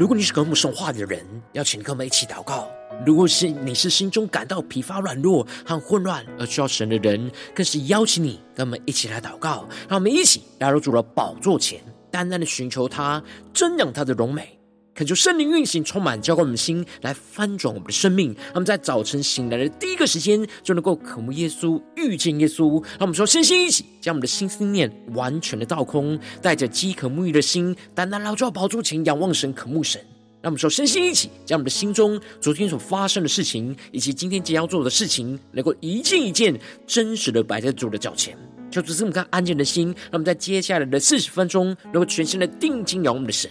如果你是跟我们说话的人，邀请跟我们一起祷告。如果是你是心中感到疲乏、软弱和混乱而需要神的人，更是邀请你跟我们一起来祷告。让我们一起来入主的宝座前，淡淡的寻求他，瞻仰他的荣美。恳求圣灵运行，充满浇灌我们的心，来翻转我们的生命。让我们在早晨醒来的第一个时间，就能够渴慕耶稣，遇见耶稣。让我们说，身心一起，将我们的心思念完全的倒空，带着饥渴沐浴的心，单单劳作宝座前，仰望神，渴慕神。让我们说，身心一起，将我们的心中昨天所发生的事情，以及今天即将要做的事情，能够一件一件真实的摆在主的脚前。就只是我们看安静的心，让我们在接下来的四十分钟，能够全心的定睛仰望我们的神。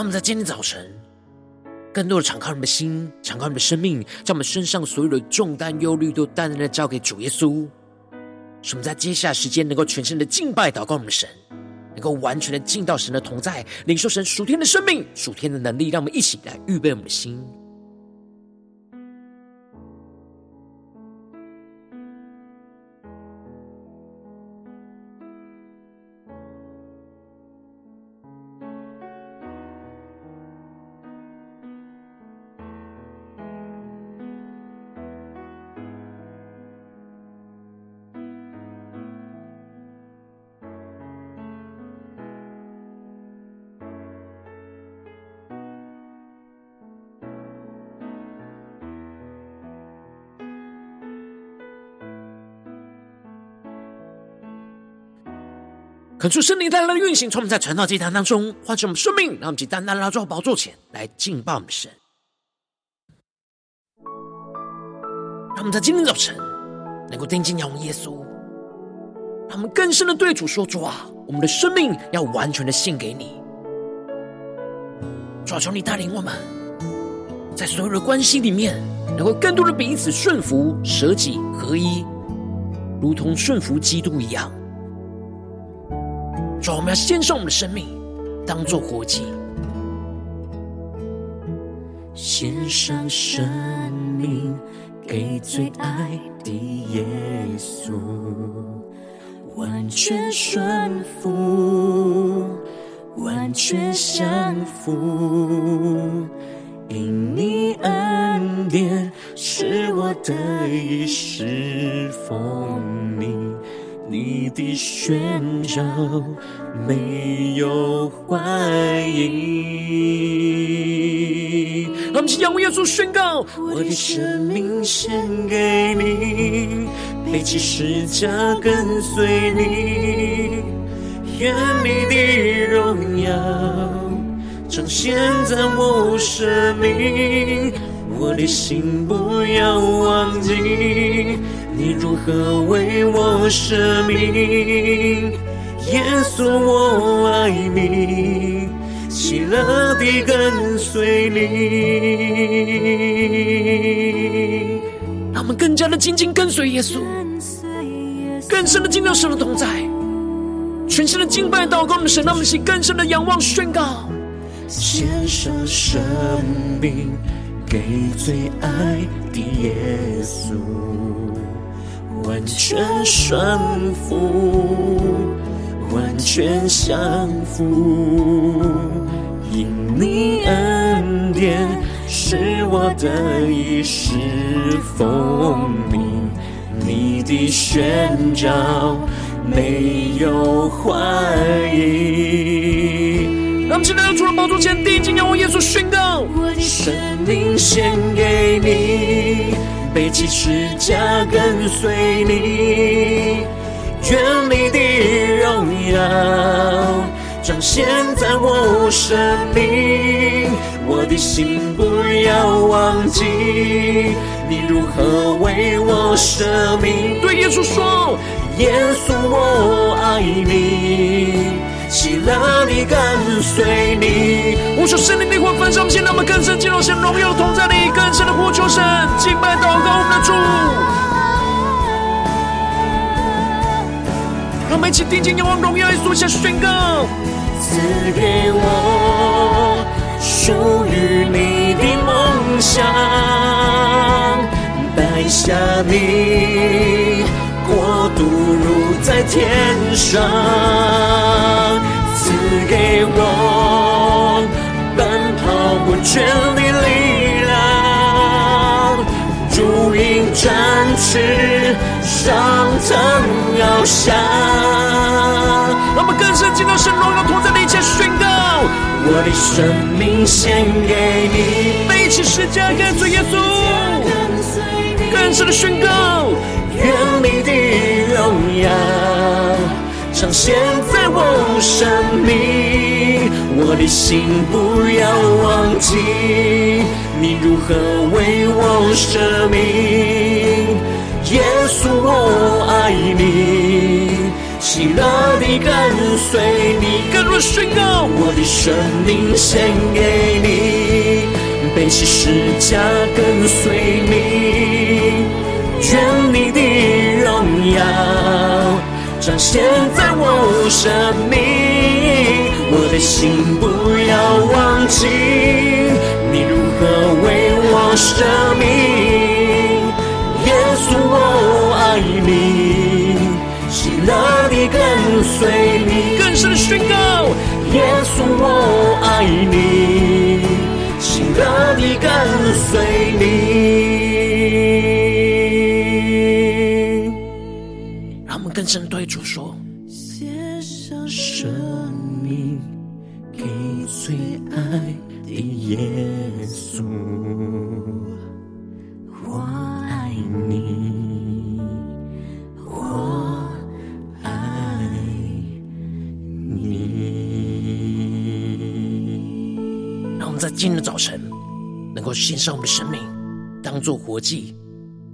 让我们在今天早晨，更多的敞开我们的心，敞开我们的生命，将我们身上所有的重担、忧虑都淡淡的交给主耶稣。使我们在接下来时间能够全身的敬拜、祷告我们的神，能够完全的进到神的同在，领受神属天的生命、属天的能力。让我们一起来预备我们的心。恳求圣灵带来的运行，从我们在传道祭坛当中唤醒我们生命，让我们以单单来到宝座前来敬拜我们神。让我们在今天早晨能够定睛仰望耶稣，让我们更深的对主说：主啊，我们的生命要完全的献给你。主啊，求你带领我们，在所有的关系里面，能够更多的彼此顺服、舍己合一，如同顺服基督一样。主，我们要献上我们的生命，当作活祭，献上生命给最爱的耶稣，完全顺服，完全降服，因你恩典使我得以侍奉你。你的宣召没有怀疑。让我们向耶稣宣告：我的生命献给你，背起十字架跟随你，愿你的荣耀彰显在我生命，我的心不要忘记。你如何为我舍命？耶稣，我爱你，喜乐地跟随你。让我们更加的紧紧跟随耶稣，更深的进到神的同在，全新的敬拜祷告的神，让我们起更深的仰望宣告，献上生命给最爱的耶稣。完全顺服，完全降服，因你恩典是我得以侍奉你，你的宣召没有怀疑。让我们现在要出了宝座前，定睛仰望耶稣宣告：我的生命献给你。背起十架跟随你，愿你的荣耀彰显在我生命。我的心不要忘记，你如何为我舍命。对耶稣说，耶稣我爱你。喜乐地跟随你。我说圣灵的话焚烧我们，现在我们更深进入神荣耀同在里，求神，敬拜祷告我们的主。让我们一起定睛仰望荣耀，一起下宣告：赐给我属于你的梦想，带下你国度如在天上。赐给我奔跑不倦的力展翅上腾翱翔。让我们更深进到神荣耀同在的一切宣告，我的生命献给你，背起十架跟随耶稣，更深的宣告，愿你的荣耀。彰显在我生命，我的心不要忘记，你如何为我舍命。耶稣，我爱你，喜乐地跟随你。更多宣告，我的生命献给你，背起十架跟随你，愿你的荣耀。彰显在我生命，我的心不要忘记，你如何为我舍命。耶稣，我爱你，喜乐你跟随你。更深的宣告，耶稣，我爱你，喜乐你跟随你。更深对主说：献上我们的生命，当做活祭，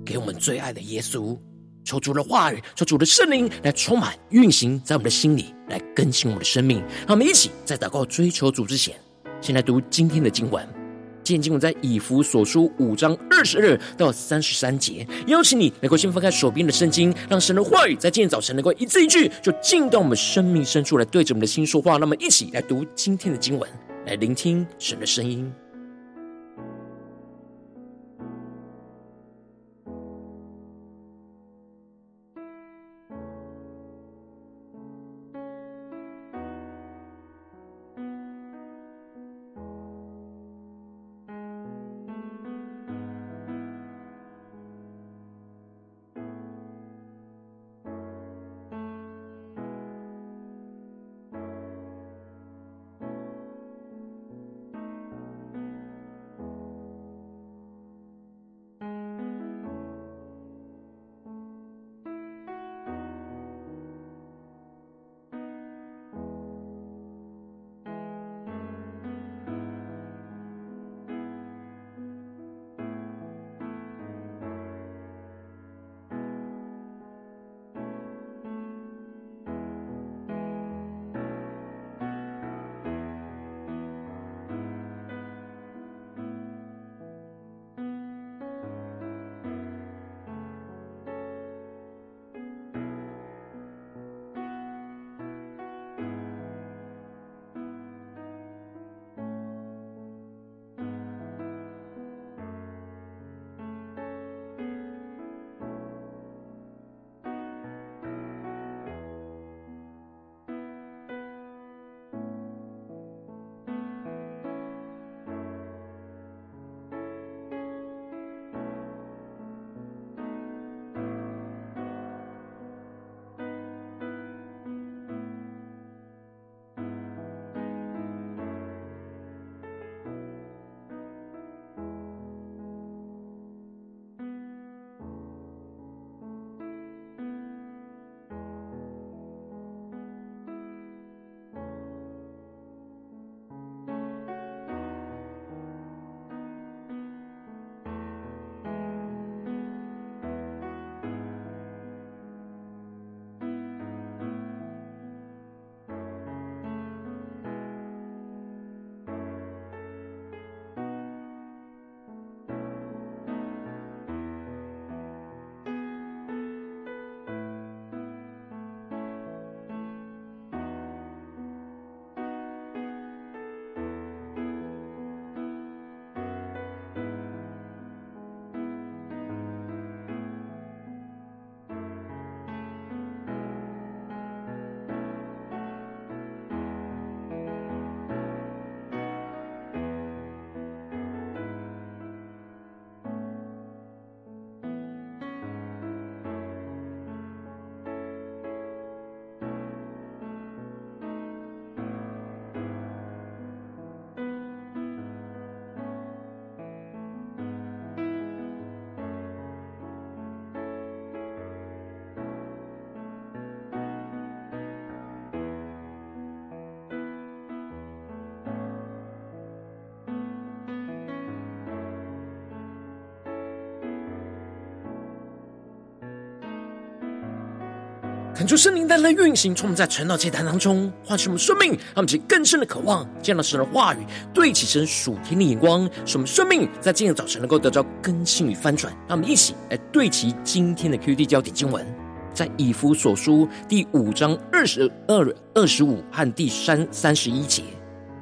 给我们最爱的耶稣。求主的话语，求主的圣灵来充满运行在我们的心里，来更新我们的生命。让我们一起在祷告追求主之前，先来读今天的经文。今天经文在以弗所书五章二十二到三十三节。邀请你能够先翻开手边的圣经，让神的话语在今天早晨能够一字一句，就进到我们生命深处来对着我们的心说话。那么，一起来读今天的经文，来聆听神的声音。恳求圣灵带来运行，充满在传道祭坛当中，唤醒我们生命，让我们更深的渴望见到神的话语，对齐神属天的眼光，使我们生命在今日早晨能够得到更新与翻转。让我们一起来对齐今天的 QD 焦点经文，在以弗所书第五章二十二、二十五和第三三十一节：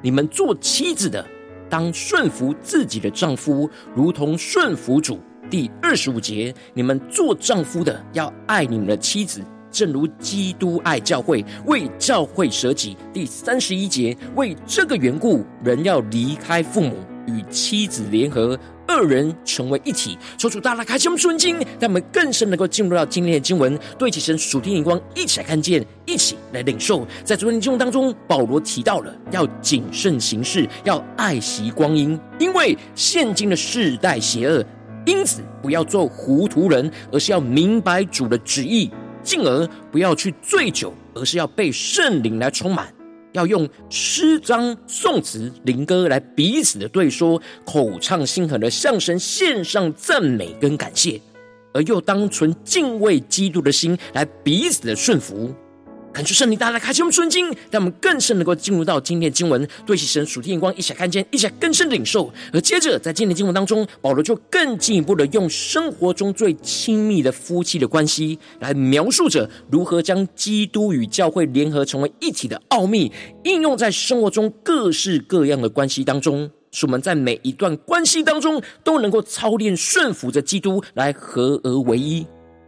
你们做妻子的，当顺服自己的丈夫，如同顺服主。第二十五节：你们做丈夫的，要爱你们的妻子。正如基督爱教会，为教会舍己。第三十一节，为这个缘故，人要离开父母，与妻子联合，二人成为一体。求主大大开启我们属灵经，让我们更深能够进入到今天的经文，对齐神属天眼光，一起来看见，一起来领受。在昨天的经文当中，保罗提到了要谨慎行事，要爱惜光阴，因为现今的世代邪恶，因此不要做糊涂人，而是要明白主的旨意。进而不要去醉酒，而是要被圣灵来充满，要用诗章、颂词、灵歌来彼此的对说，口唱心和的向神献上赞美跟感谢，而又当存敬畏基督的心来彼此的顺服。恳求圣灵大大开启我们顺经，让我们更深能够进入到今天的经文，对齐神属天眼光，一起看见，一起更深的领受。而接着在今天的经文当中，保罗就更进一步的用生活中最亲密的夫妻的关系，来描述着如何将基督与教会联合成为一体的奥秘，应用在生活中各式各样的关系当中，使我们在每一段关系当中都能够操练顺服着基督，来合而为一。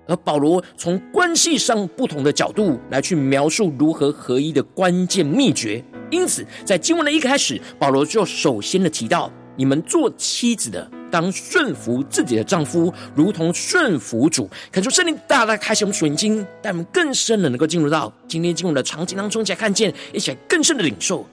而保罗从关系上不同的角度来去描述如何合一的关键秘诀。因此，在经文的一开始，保罗就首先的提到：你们做妻子的，当顺服自己的丈夫，如同顺服主。恳求圣灵大大开启我们属灵经，带我们更深的能够进入到今天经文的场景当中，一起来看见，一起来更深的领受。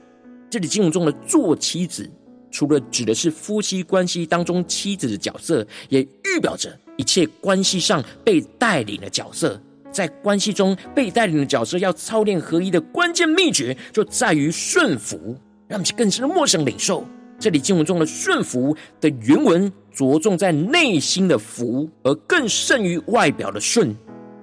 这里经文中的做妻子，除了指的是夫妻关系当中妻子的角色，也预表着。一切关系上被带领的角色，在关系中被带领的角色要操练合一的关键秘诀，就在于顺服。让我们更深的默想领受，这里经文中的顺服的原文着重在内心的服，而更胜于外表的顺，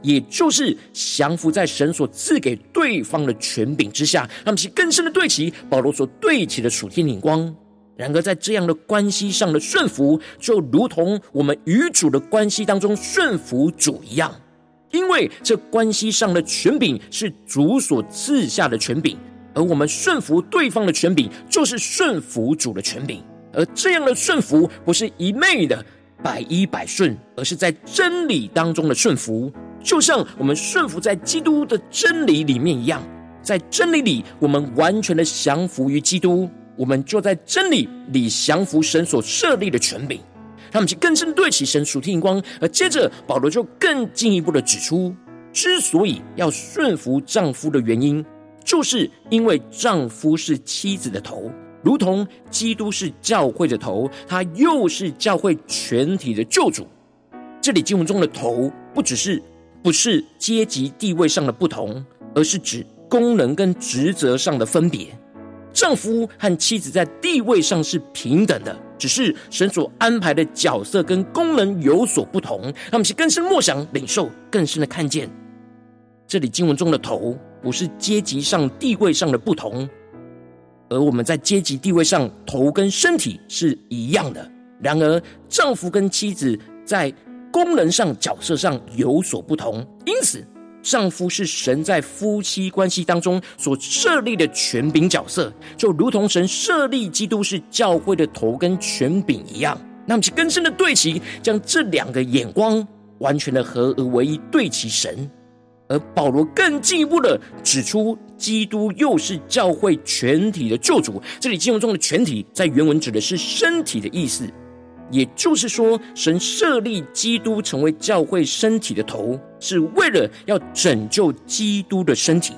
也就是降服在神所赐给对方的权柄之下。让我们更深的对齐保罗所对齐的属天眼光。然而，在这样的关系上的顺服，就如同我们与主的关系当中顺服主一样，因为这关系上的权柄是主所赐下的权柄，而我们顺服对方的权柄，就是顺服主的权柄。而这样的顺服，不是一昧的百依百顺，而是在真理当中的顺服，就像我们顺服在基督的真理里面一样，在真理里，我们完全的降服于基督。我们就在真理里降服神所设立的权柄，他们去更深对齐神属天眼光。而接着保罗就更进一步的指出，之所以要顺服丈夫的原因，就是因为丈夫是妻子的头，如同基督是教会的头，他又是教会全体的救主。这里经文中的头，不只是不是阶级地位上的不同，而是指功能跟职责上的分别。丈夫和妻子在地位上是平等的，只是神所安排的角色跟功能有所不同。让我们去更深默想、领受，更深的看见，这里经文中的头不是阶级上、地位上的不同，而我们在阶级地位上，头跟身体是一样的。然而，丈夫跟妻子在功能上、角色上有所不同，因此。丈夫是神在夫妻关系当中所设立的权柄角色，就如同神设立基督是教会的头跟权柄一样。那么，其更深的对齐，将这两个眼光完全的合而为一，对齐神。而保罗更进一步的指出，基督又是教会全体的救主。这里经文中的全体，在原文指的是身体的意思。也就是说，神设立基督成为教会身体的头，是为了要拯救基督的身体。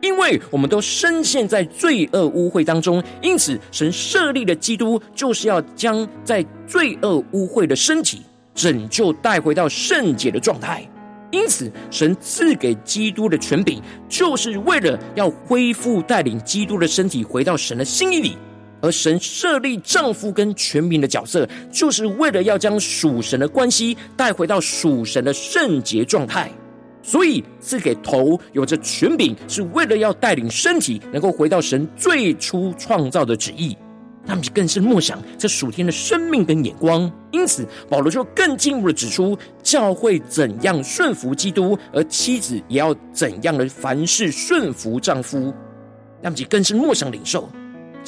因为我们都深陷在罪恶污秽当中，因此神设立的基督，就是要将在罪恶污秽的身体拯救带回到圣洁的状态。因此，神赐给基督的权柄，就是为了要恢复带领基督的身体回到神的心意里。而神设立丈夫跟权柄的角色，就是为了要将属神的关系带回到属神的圣洁状态。所以赐给头有着权柄，是为了要带领身体能够回到神最初创造的旨意。他们就更深默想这属天的生命跟眼光。因此，保罗就更进一步的指出，教会怎样顺服基督，而妻子也要怎样的凡事顺服丈夫。他们就更深默想领受，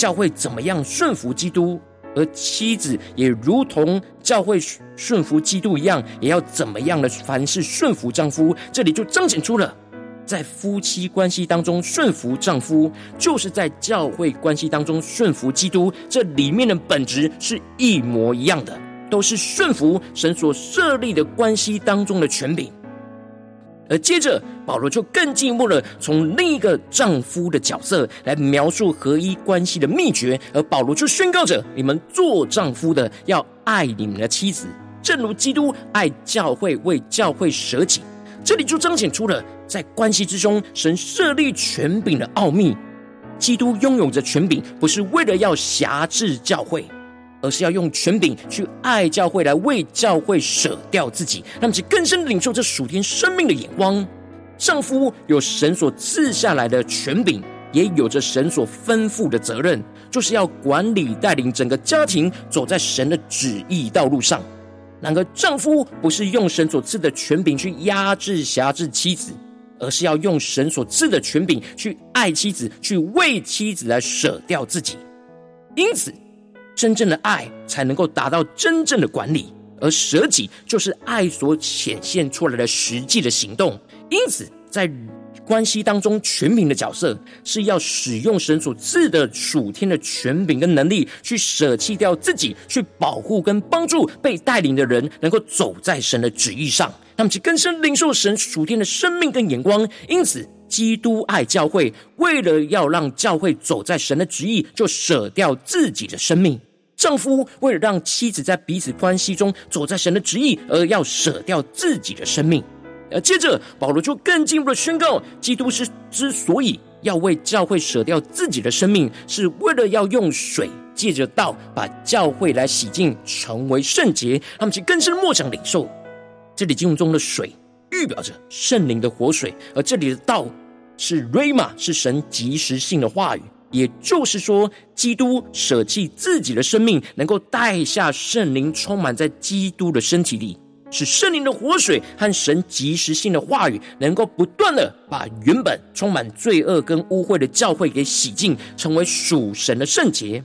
教会怎么样顺服基督。而妻子也如同教会顺服基督一样，也要怎么样的凡事顺服丈夫。这里就彰显出了，在夫妻关系当中顺服丈夫，就是在教会关系当中顺服基督。这里面的本质是一模一样的，都是顺服神所设立的关系当中的权柄。而接着，保罗就更进一步的从另一个丈夫的角色来描述合一关系的秘诀。而保罗就宣告着：你们做丈夫的要爱你们的妻子，正如基督爱教会，为教会舍己。这里就彰显出了在关系之中，神设立权柄的奥秘。基督拥有着权柄，不是为了要辖制教会。而是要用权柄去爱教会，来为教会舍掉自己，让其更深领受这属天生命的眼光。丈夫有神所赐下来的权柄，也有着神所吩咐的责任，就是要管理带领整个家庭走在神的旨意道路上。然而，丈夫不是用神所赐的权柄去压制辖制妻子，而是要用神所赐的权柄去爱妻子，去为妻子来舍掉自己。因此。真正的爱才能够达到真正的管理，而舍己就是爱所显现出来的实际的行动。因此，在关系当中，权柄的角色是要使用神所赐的属天的权柄跟能力，去舍弃掉自己，去保护跟帮助被带领的人，能够走在神的旨意上，他们去更深领受神属天的生命跟眼光。因此，基督爱教会，为了要让教会走在神的旨意，就舍掉自己的生命。丈夫为了让妻子在彼此关系中走在神的旨意，而要舍掉自己的生命。而接着保罗就更进一步的宣告：基督是之所以要为教会舍掉自己的生命，是为了要用水借着道把教会来洗净，成为圣洁。他们其更深默想领受，这里经文中的水预表着圣灵的活水，而这里的道是 Rhema，是神及时性的话语。也就是说，基督舍弃自己的生命，能够带下圣灵，充满在基督的身体里，使圣灵的活水和神及时性的话语，能够不断的把原本充满罪恶跟污秽的教会给洗净，成为属神的圣洁。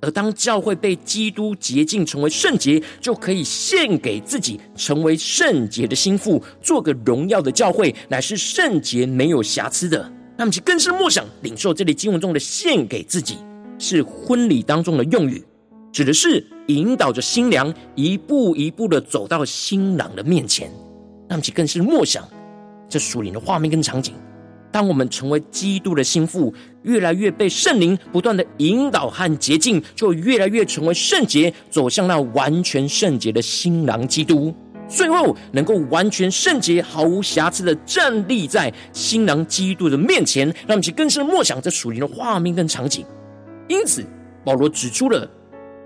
而当教会被基督洁净，成为圣洁，就可以献给自己，成为圣洁的心腹，做个荣耀的教会，乃是圣洁没有瑕疵的。那么，其更深默想领受这里经文中的献给自己，是婚礼当中的用语，指的是引导着新娘一步一步的走到新郎的面前。那么，其更是默想这属灵的画面跟场景。当我们成为基督的心腹，越来越被圣灵不断的引导和洁净，就越来越成为圣洁，走向那完全圣洁的新郎基督。最后能够完全圣洁、毫无瑕疵的站立在新郎基督的面前，让我们去更深的默想这属灵的画面跟场景。因此，保罗指出了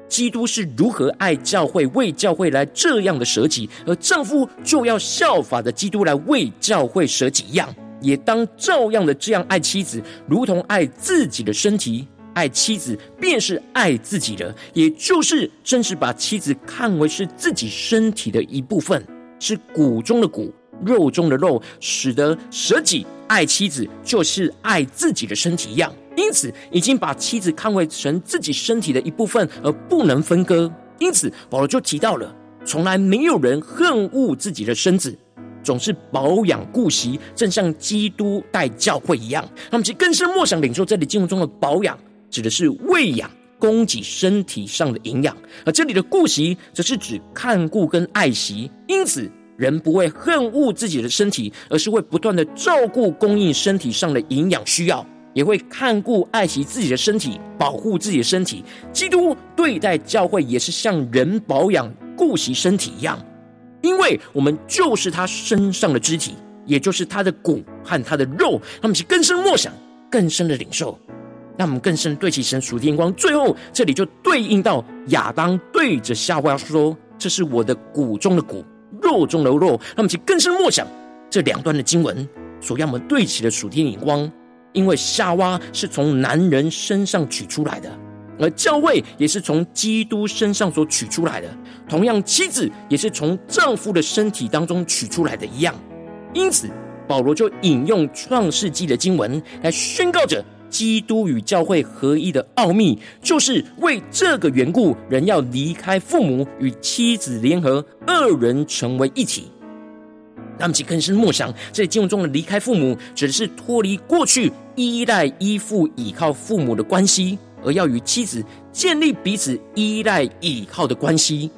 基督是如何爱教会、为教会来这样的舍己，而丈夫就要效法的基督来为教会舍己一样，也当照样的这样爱妻子，如同爱自己的身体。爱妻子便是爱自己的，也就是真是把妻子看为是自己身体的一部分，是骨中的骨，肉中的肉，使得舍己爱妻子就是爱自己的身体一样。因此，已经把妻子看为成自己身体的一部分，而不能分割。因此，保罗就提到了，从来没有人恨恶自己的身子，总是保养顾惜，正像基督待教会一样。那么，其更深默想领受这里经文中的保养。指的是喂养、供给身体上的营养，而这里的顾惜，则是指看顾跟爱惜。因此，人不会恨恶自己的身体，而是会不断的照顾、供应身体上的营养需要，也会看顾、爱惜自己的身体，保护自己的身体。基督对待教会，也是像人保养、顾惜身体一样，因为我们就是他身上的肢体，也就是他的骨和他的肉。他们是更深默想、更深的领受。让我们更深对齐神属天光。最后，这里就对应到亚当对着夏娃说：“这是我的骨中的骨，肉中的肉。”让我们去更深默想，这两段的经文所要我们对齐的属天眼光，因为夏娃是从男人身上取出来的，而教会也是从基督身上所取出来的。同样，妻子也是从丈夫的身体当中取出来的一样。因此，保罗就引用创世纪的经文来宣告着。基督与教会合一的奥秘，就是为这个缘故，人要离开父母，与妻子联合，二人成为一体。那么，其更深默想，这经文中的离开父母，指的是脱离过去依赖、依附、倚靠父母的关系，而要与妻子建立彼此依赖、倚靠的关系。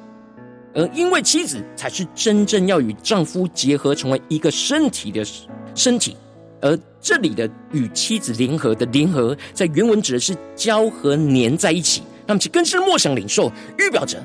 而因为妻子才是真正要与丈夫结合，成为一个身体的身体。而这里的与妻子联合的联合，在原文指的是交合粘在一起。那么其更深默想领受，预表着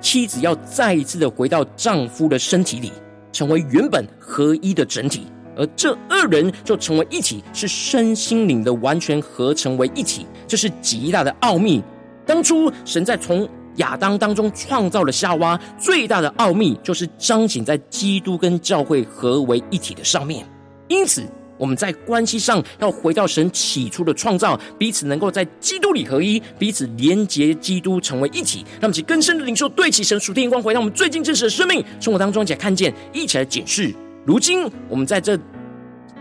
妻子要再一次的回到丈夫的身体里，成为原本合一的整体。而这二人就成为一体，是身心灵的完全合成为一体，这是极大的奥秘。当初神在从亚当当中创造了夏娃，最大的奥秘就是彰显在基督跟教会合为一体的上面。因此。我们在关系上要回到神起初的创造，彼此能够在基督里合一，彼此连结基督成为一体。让我们更深的领受对齐神属天眼光，回到我们最近真实的生命生活当中，一起来看见，一起来检视。如今我们在这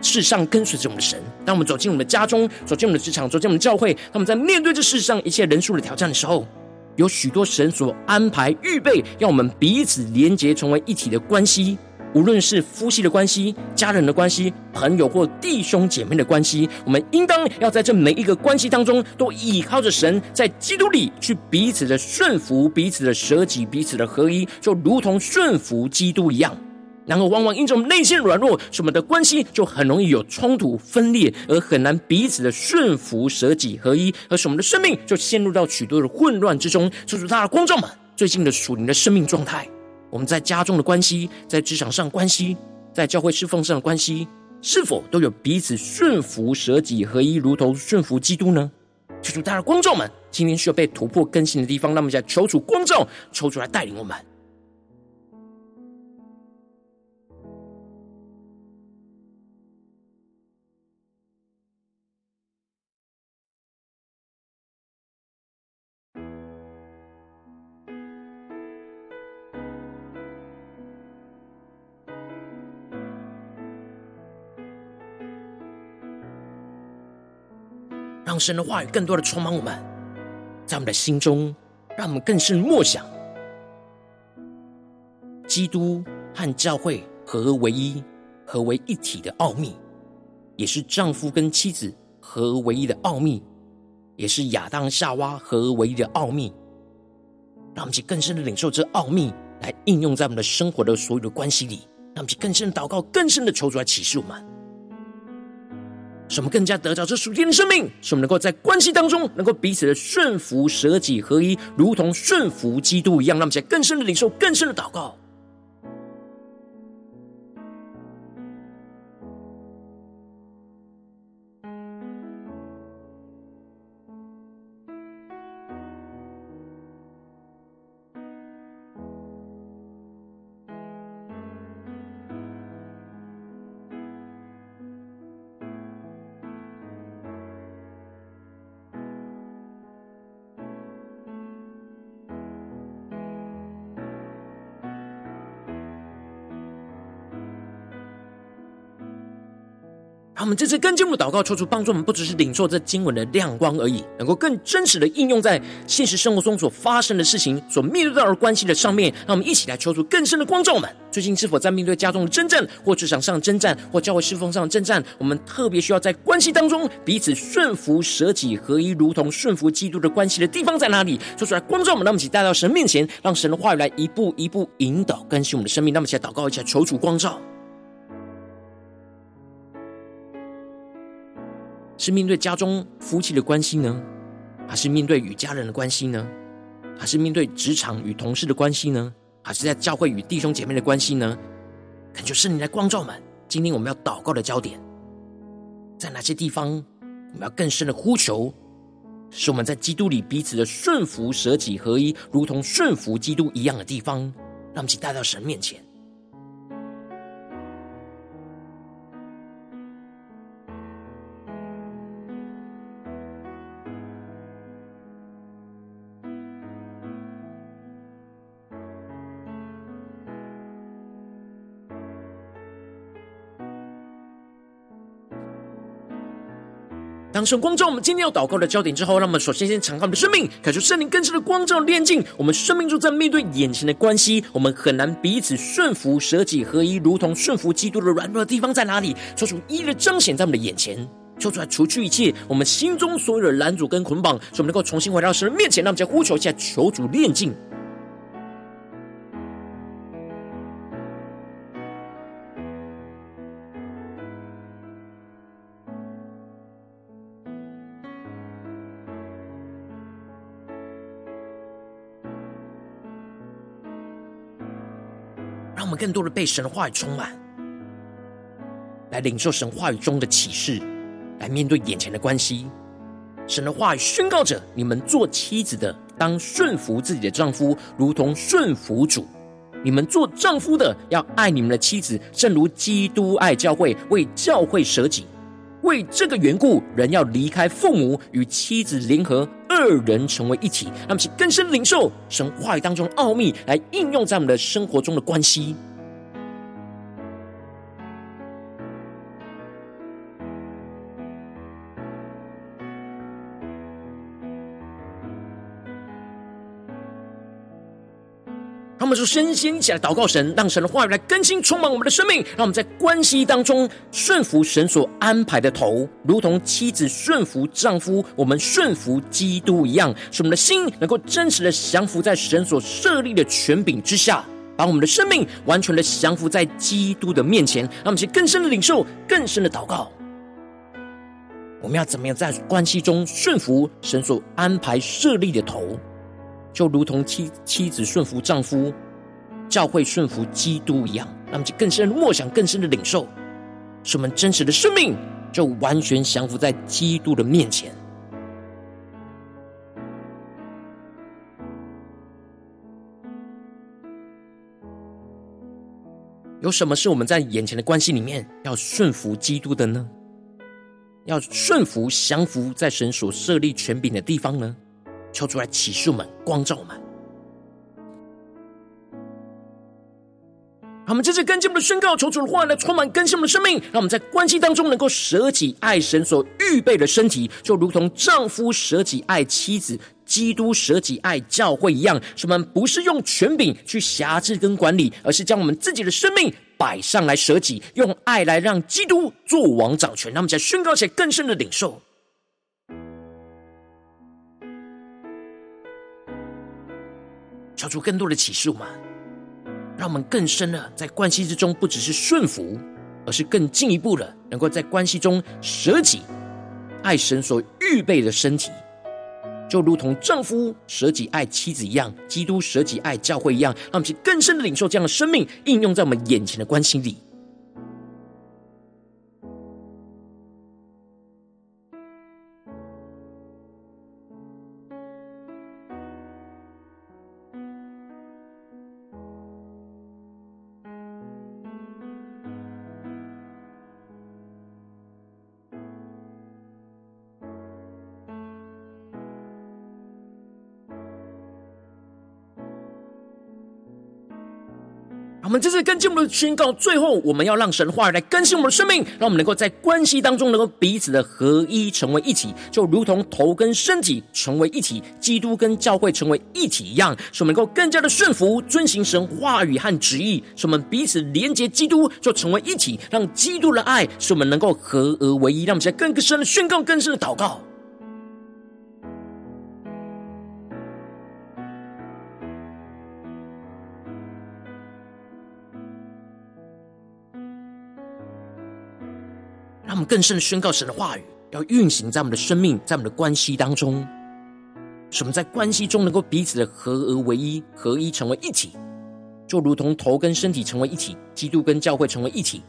世上跟随着我们的神，当我们走进我们的家中，走进我们的职场，走进我们的教会，当我们在面对这世上一切人数的挑战的时候，有许多神所安排预备，要我们彼此连结成为一体的关系。无论是夫妻的关系、家人的关系、朋友或弟兄姐妹的关系，我们应当要在这每一个关系当中，都依靠着神，在基督里去彼此的顺服、彼此的舍己、彼此的合一，就如同顺服基督一样。然而，往往因着我们内心软弱，使我们的关系就很容易有冲突、分裂，而很难彼此的顺服、舍己、合一，而使我们的生命就陷入到许多的混乱之中。求主，大的观众们，最近的属灵的生命状态。我们在家中的关系，在职场上关系，在教会侍奉上的关系，是否都有彼此顺服、舍己、合一，如同顺服基督呢？求主，大的观众们，今天需要被突破更新的地方，让我们在求主光照，求主来带领我们。让神的话语更多的充满我们，在我们的心中，让我们更深默想基督和教会合而为一、合为一体的奥秘，也是丈夫跟妻子合而为一的奥秘，也是亚当夏娃合而为一的奥秘。让我们去更深的领受这奥秘，来应用在我们的生活的所有的关系里。让我们去更深的祷告，更深的求主来启示我们。使我们更加得着这属天的生命，使我们能够在关系当中，能够彼此的顺服、舍己、合一，如同顺服基督一样。让我们在更深的领受、更深的祷告。让我们这次更进一步祷告，求主帮助我们，不只是领受这经文的亮光而已，能够更真实的应用在现实生活中所发生的事情、所面对到的关系的上面。让我们一起来求主更深的光照我们。最近是否在面对家中的征战，或职场上的征战，或教会侍奉上的征战？我们特别需要在关系当中彼此顺服、舍己、合一，如同顺服基督的关系的地方在哪里？说出来光照我们，让我们一起带到神面前，让神的话语来一步一步引导更新我们的生命。让我们一起来祷告，一起来求主光照。是面对家中夫妻的关系呢，还是面对与家人的关系呢？还是面对职场与同事的关系呢？还是在教会与弟兄姐妹的关系呢？恳求圣灵来光照们，今天我们要祷告的焦点在哪些地方？我们要更深的呼求，是我们在基督里彼此的顺服、舍己、合一，如同顺服基督一样的地方，让我们一起带到神面前。当圣光照我们今天要祷告的焦点之后，让我们首先先敞开我们的生命，感受圣灵更深的光照炼净。我们生命中在面对眼前的关系，我们很难彼此顺服、舍己合一，如同顺服基督的软弱的地方在哪里？求主一一的彰显在我们的眼前，求主来除去一切我们心中所有的拦阻跟捆绑，使我们能够重新回到神的面前。让我们再呼求一下，求主炼净。更多的被神的话语充满，来领受神话语中的启示，来面对眼前的关系。神的话语宣告着：你们做妻子的，当顺服自己的丈夫，如同顺服主；你们做丈夫的，要爱你们的妻子，正如基督爱教会，为教会舍己。为这个缘故，人要离开父母，与妻子联合，二人成为一体。那么，请更深领受神话语当中的奥秘，来应用在我们的生活中的关系。们就身心一起来祷告神，让神的话语来更新充满我们的生命。让我们在关系当中顺服神所安排的头，如同妻子顺服丈夫，我们顺服基督一样，使我们的心能够真实的降服在神所设立的权柄之下，把我们的生命完全的降服在基督的面前。让我们去更深的领受，更深的祷告。我们要怎么样在关系中顺服神所安排设立的头？就如同妻妻子顺服丈夫，教会顺服基督一样，让我们更深的默想，更深的领受，使我们真实的生命就完全降服在基督的面前。有什么是我们在眼前的关系里面要顺服基督的呢？要顺服、降服在神所设立权柄的地方呢？求主来启示我们，光照我们。好，我们这次跟进我们的宣告，求主的话来充满更新我们的生命，让我们在关系当中能够舍己爱神所预备的身体，就如同丈夫舍己爱妻子，基督舍己爱教会一样。使我们不是用权柄去辖制跟管理，而是将我们自己的生命摆上来舍己，用爱来让基督作王掌权。让我们在宣告起来更深的领受。做出更多的启示嘛，让我们更深的在关系之中，不只是顺服，而是更进一步的，能够在关系中舍己，爱神所预备的身体，就如同丈夫舍己爱妻子一样，基督舍己爱教会一样，让我们去更深的领受这样的生命，应用在我们眼前的关系里。这次跟进我们的宣告，最后我们要让神话语来更新我们的生命，让我们能够在关系当中能够彼此的合一，成为一体，就如同头跟身体成为一体，基督跟教会成为一体一样，使我们能够更加的顺服、遵行神话语和旨意，使我们彼此连接基督，就成为一体，让基督的爱使我们能够合而为一，让我们在更深的宣告、更深的祷告。让我们更深的宣告神的话语，要运行在我们的生命，在我们的关系当中，使我们在关系中能够彼此的合而为一，合一成为一体，就如同头跟身体成为一体，基督跟教会成为一体。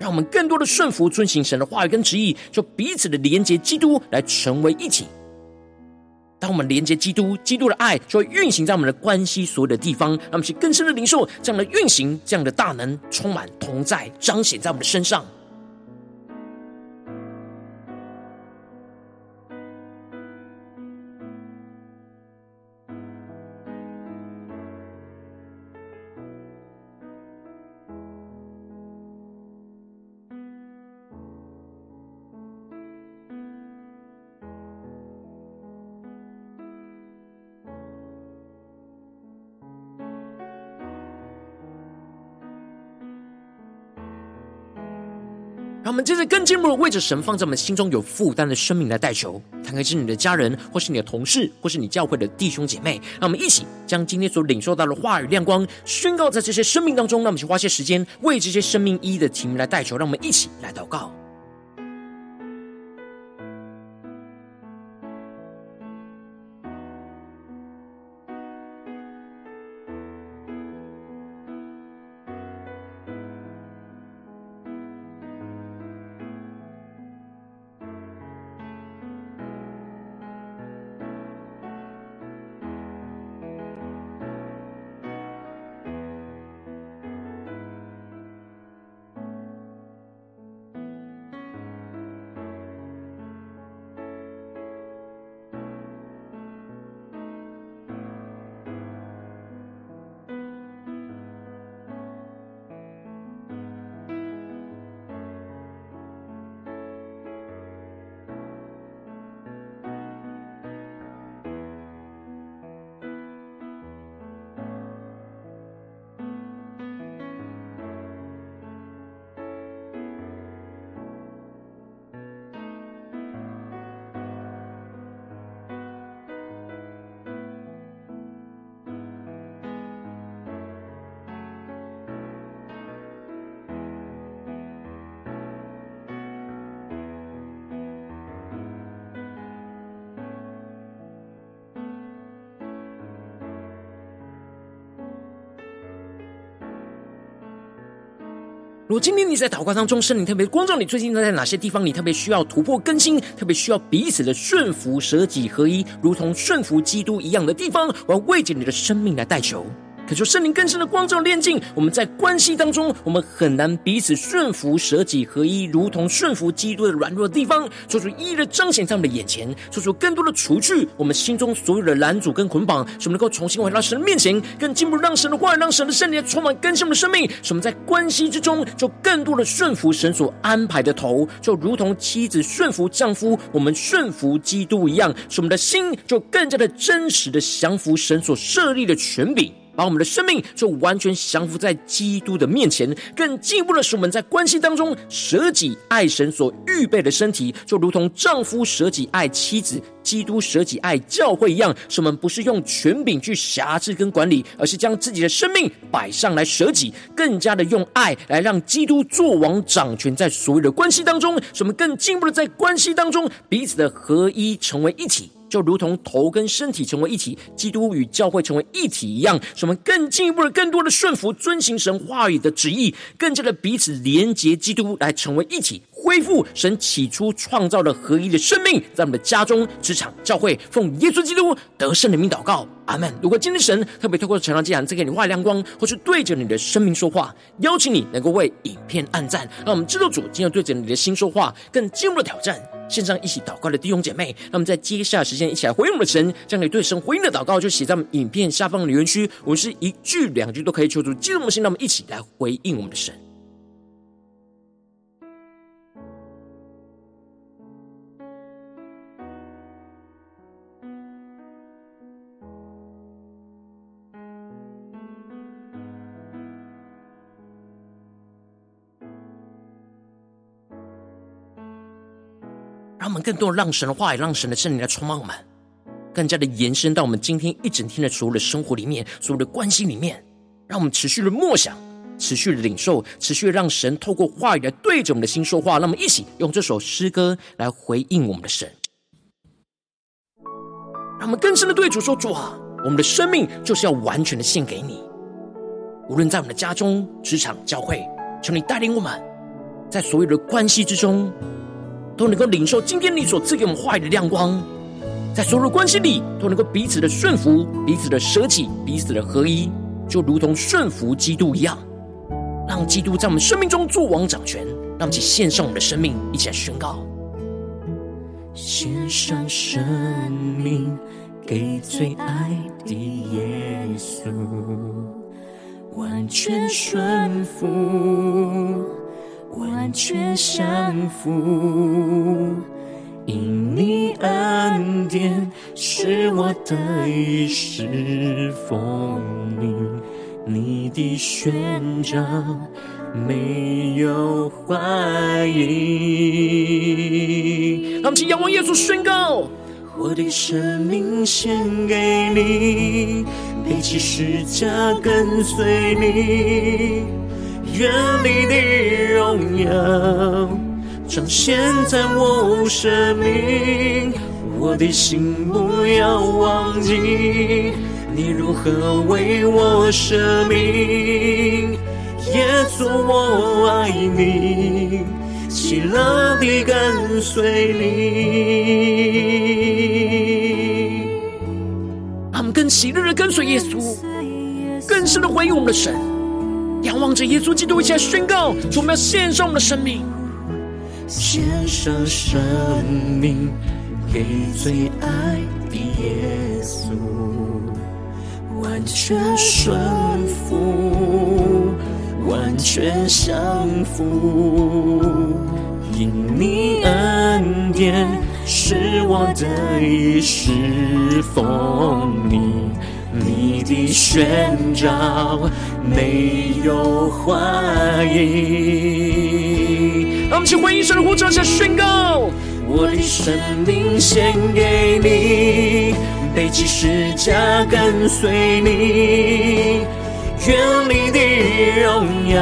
让我们更多的顺服、遵行神的话语跟旨意，就彼此的连接基督，来成为一体。当我们连接基督，基督的爱就会运行在我们的关系所有的地方，让我们更深的领受这样的运行，这样的大能充满同在，彰显在我们的身上。我们接着更进一步的为着神放在我们心中有负担的生命来代求，看看是你的家人，或是你的同事，或是你教会的弟兄姐妹。让我们一起将今天所领受到的话语亮光宣告在这些生命当中。让我们去花些时间为这些生命一一的题目来代求。让我们一起来祷告。如今天你在祷告当中，圣灵特别光照你，最近在哪些地方你特别需要突破更新，特别需要彼此的顺服、舍己合一，如同顺服基督一样的地方，我要为着你的生命来代求。可求圣灵更深的光照炼净，我们在关系当中，我们很难彼此顺服、舍己合一，如同顺服基督的软弱地方，做出一一的彰显在我们的眼前，做出更多的除去我们心中所有的拦阻跟捆绑，使我们能够重新回到神的面前，更进一步让神的话，让神的圣灵充满更新我们的生命，使我们在关系之中就更多的顺服神所安排的头，就如同妻子顺服丈夫，我们顺服基督一样，使我们的心就更加的真实的降服神所设立的权柄。把我们的生命就完全降服在基督的面前，更进一步的使我们在关系当中舍己爱神所预备的身体，就如同丈夫舍己爱妻子，基督舍己爱教会一样。使我们不是用权柄去辖制跟管理，而是将自己的生命摆上来舍己，更加的用爱来让基督作王掌权在所有的关系当中。使我们更进一步的在关系当中彼此的合一，成为一体。就如同头跟身体成为一体，基督与教会成为一体一样，使我们更进一步的、更多的顺服、遵行神话语的旨意，更加的彼此连结基督，来成为一体，恢复神起初创造的合一的生命，在我们的家中、职场、教会，奉耶稣基督得胜的名祷告，阿门。如果今天神特别透过成长祭坛再给你画亮光，或是对着你的生命说话，邀请你能够为影片按赞，让我们知道主今日对着你的心说话，更进一步的挑战。线上一起祷告的弟兄姐妹，那么在接下来时间一起来回应我们的神，将你对神回应的祷告就写在我们影片下方的留言区，我们是一句两句都可以求助激动我们的心，让我们一起来回应我们的神。我们更多的让神的话语，让神的圣灵来充满我们，更加的延伸到我们今天一整天的所有的生活里面，所有的关系里面，让我们持续的默想，持续的领受，持续的让神透过话语来对着我们的心说话。让我们一起用这首诗歌来回应我们的神，让我们更深的对主说：主啊，我们的生命就是要完全的献给你，无论在我们的家中、职场、教会，求你带领我们，在所有的关系之中。都能够领受今天你所赐给我们话语的亮光，在所有关系里都能够彼此的顺服、彼此的舍己、彼此的合一，就如同顺服基督一样，让基督在我们生命中作王掌权。让我们一起献上我们的生命，一起来宣告：献上生命给最爱的耶稣，完全顺服。完全降服，因你恩典是我的一世奉你，你的宣召没有怀疑。让我们请仰望耶稣宣告：我的生命献给你，背起十架跟随你，愿你的荣耀彰显在我生命。我的心不要忘记，你如何为我舍命。耶稣，我爱你，喜乐地跟随你。他们更喜乐地跟随耶稣，更深的回应我们的神，仰望着耶稣基督，一起来宣告：说我们要献上我们的生命，献上生命。给最爱的耶稣，完全顺服，完全降服。因你恩典是我的衣食奉你，的宣召没有怀疑。让我们请欢迎神的呼召，下宣告。我的生命献给你，背起十架跟随你，愿你的荣耀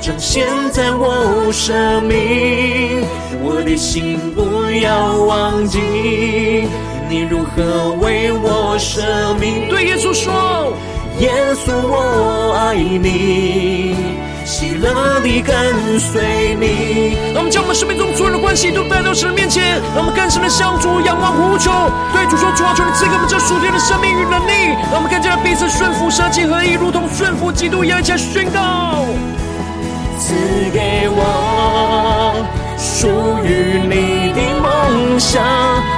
彰显在我生命。我的心不要忘记，你如何为我舍命。对耶稣说，耶稣我爱你。喜乐地跟随你。让我们将我们生命中所有的关系都带到神的面前，让我们更深的向主仰望呼求，对主说：主啊，求你赐给我们这属天的生命与能力，让我们更加的彼此顺服、舍己合一，如同顺服基督一样，一起来宣告。赐给我属于你的梦想，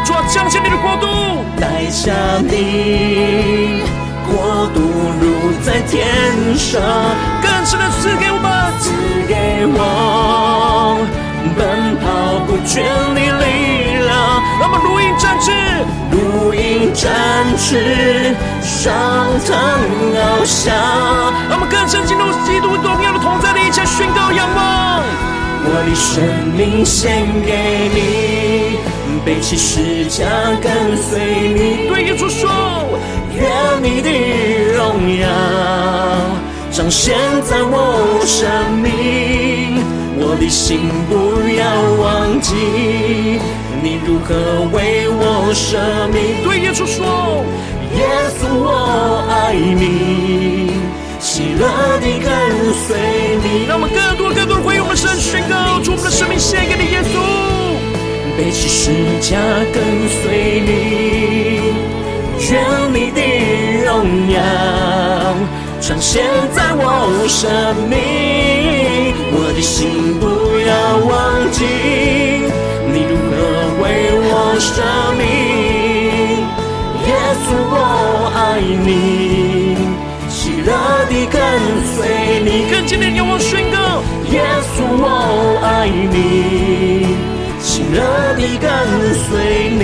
主啊，彰显你的国度，带下你。国度如在天上，更深的赐给我们，赐给我奔跑不倦的力量。让我们如鹰展翅，如鹰展翅，上腾翱翔。让我们更深进入基督荣耀的同在里，一起宣告仰望。我的生命献给你，背起十架跟随你。对耶稣说。愿你的荣耀彰显在我生命，我的心不要忘记，你如何为我舍命。对耶稣说，耶稣我爱你，喜乐地跟随你。让我们更多更多的回应我们神宣告，主我们的生命献给你，耶稣，背起十架跟随你。愿你的荣耀彰显在我生命，我的心不要忘记，你如何为我舍命。耶稣我爱你，喜乐地跟随你。更坚定仰望宣告，耶稣我爱你，喜乐地跟随你。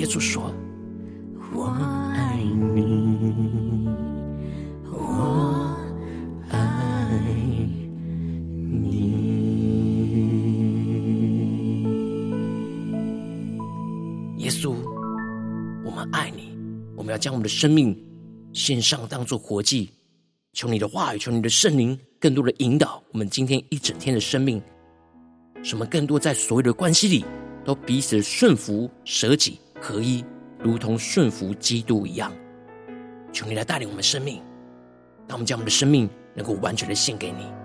耶稣说：“我爱你。将我们的生命献上，当作活祭，求你的话语，求你的圣灵，更多的引导我们今天一整天的生命。什么更多在所有的关系里，都彼此的顺服、舍己合一，如同顺服基督一样。求你来带领我们生命，让我们将我们的生命能够完全的献给你。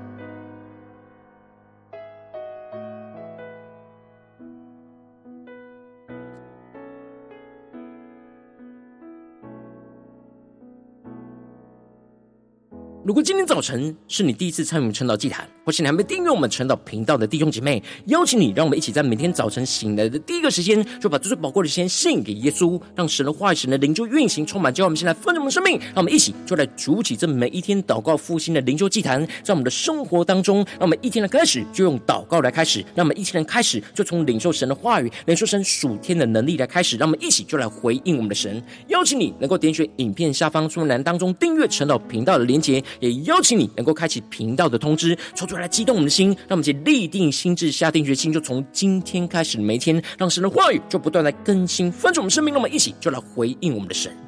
如果今天早晨是你第一次参与我们晨祷祭坛，或是你还没订阅我们晨祷频道的弟兄姐妹，邀请你，让我们一起在每天早晨醒来的第一个时间，就把最宝贵的时间献给耶稣，让神的话语、神的灵就运行充满。叫我们现在丰盛的生命，让我们一起就来主起这每一天祷告复兴的灵修祭坛，在我们的生活当中，让我们一天的开始就用祷告来开始，让我们一天的开始就从领受神的话语、领受神属天的能力来开始，让我们一起就来回应我们的神。邀请你能够点选影片下方说明栏当中订阅晨祷频道的连结。也邀请你能够开启频道的通知，抽出来激动我们的心，让我们一起立定心智，下定决心，就从今天开始每一天，让神的话语就不断来更新翻转我们生命。那么，一起就来回应我们的神。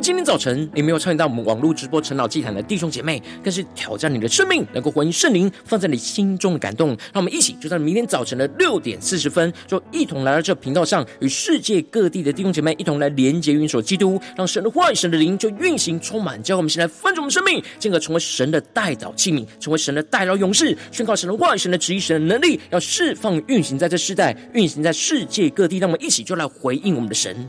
今天早晨你没有参与到我们网络直播晨祷祭坛的弟兄姐妹，更是挑战你的生命，能够回应圣灵放在你心中的感动。让我们一起就在明天早晨的六点四十分，就一同来到这频道上，与世界各地的弟兄姐妹一同来连接、运手基督，让神的话语、神的灵就运行充满，叫我们先来翻转我们生命，进而成为神的代祷器皿，成为神的代祷勇士，宣告神的话语、神的旨意、神的能力，要释放、运行在这世代，运行在世界各地。让我们一起就来回应我们的神。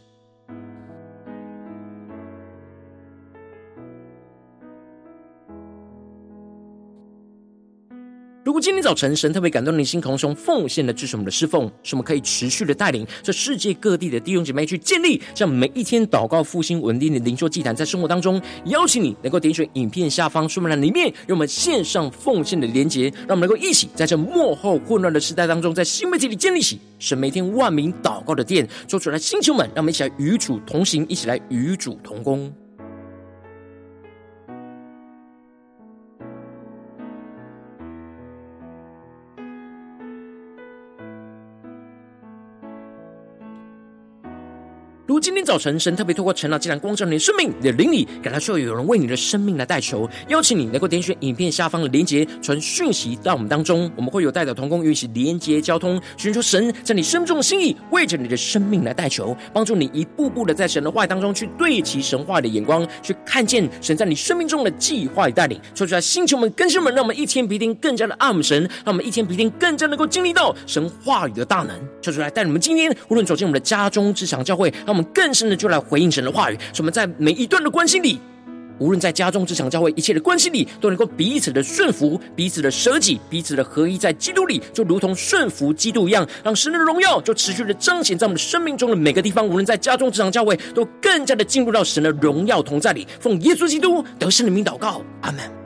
如果今天早晨神特别感动你心，同时奉献的支持我们的侍奉，使我们可以持续的带领这世界各地的弟兄姐妹去建立这样每一天祷告复兴稳定的灵修祭坛，在生活当中，邀请你能够点选影片下方说明栏里面，有我们线上奉献的连结，让我们能够一起在这幕后混乱的时代当中，在新媒体里建立起神每天万名祷告的殿，做出来星球们，让我们一起来与主同行，一起来与主同工。今天早晨神特别透过晨祷祭坛光照你的生命，你的灵里感到需要有人为你的生命来代求，邀请你能够点选影片下方的连结，传讯息到我们当中，我们会有代表同工与其连结交通，寻求神在你生命中的心意，为着你的生命来代求，帮助你一步步的在神的话语当中去对齐神话的眼光，去看见神在你生命中的计划与带领。说出来，星球们、更新们，让我们一天比一天更加的爱我们神，让我们一天比一天更加能够经历到神话语的大能。说出来，带你们今天无论走进我们的家中、职场、教会，让我们。更深的就来回应神的话语，使我们在每一段的关系里，无论在家中、职场、教会一切的关系里，都能够彼此的顺服、彼此的舍己、彼此的合一，在基督里就如同顺服基督一样，让神的荣耀就持续的彰显在我们生命中的每个地方。无论在家中、职场、教会，都更加的进入到神的荣耀同在里。奉耶稣基督得胜的名祷告，阿门。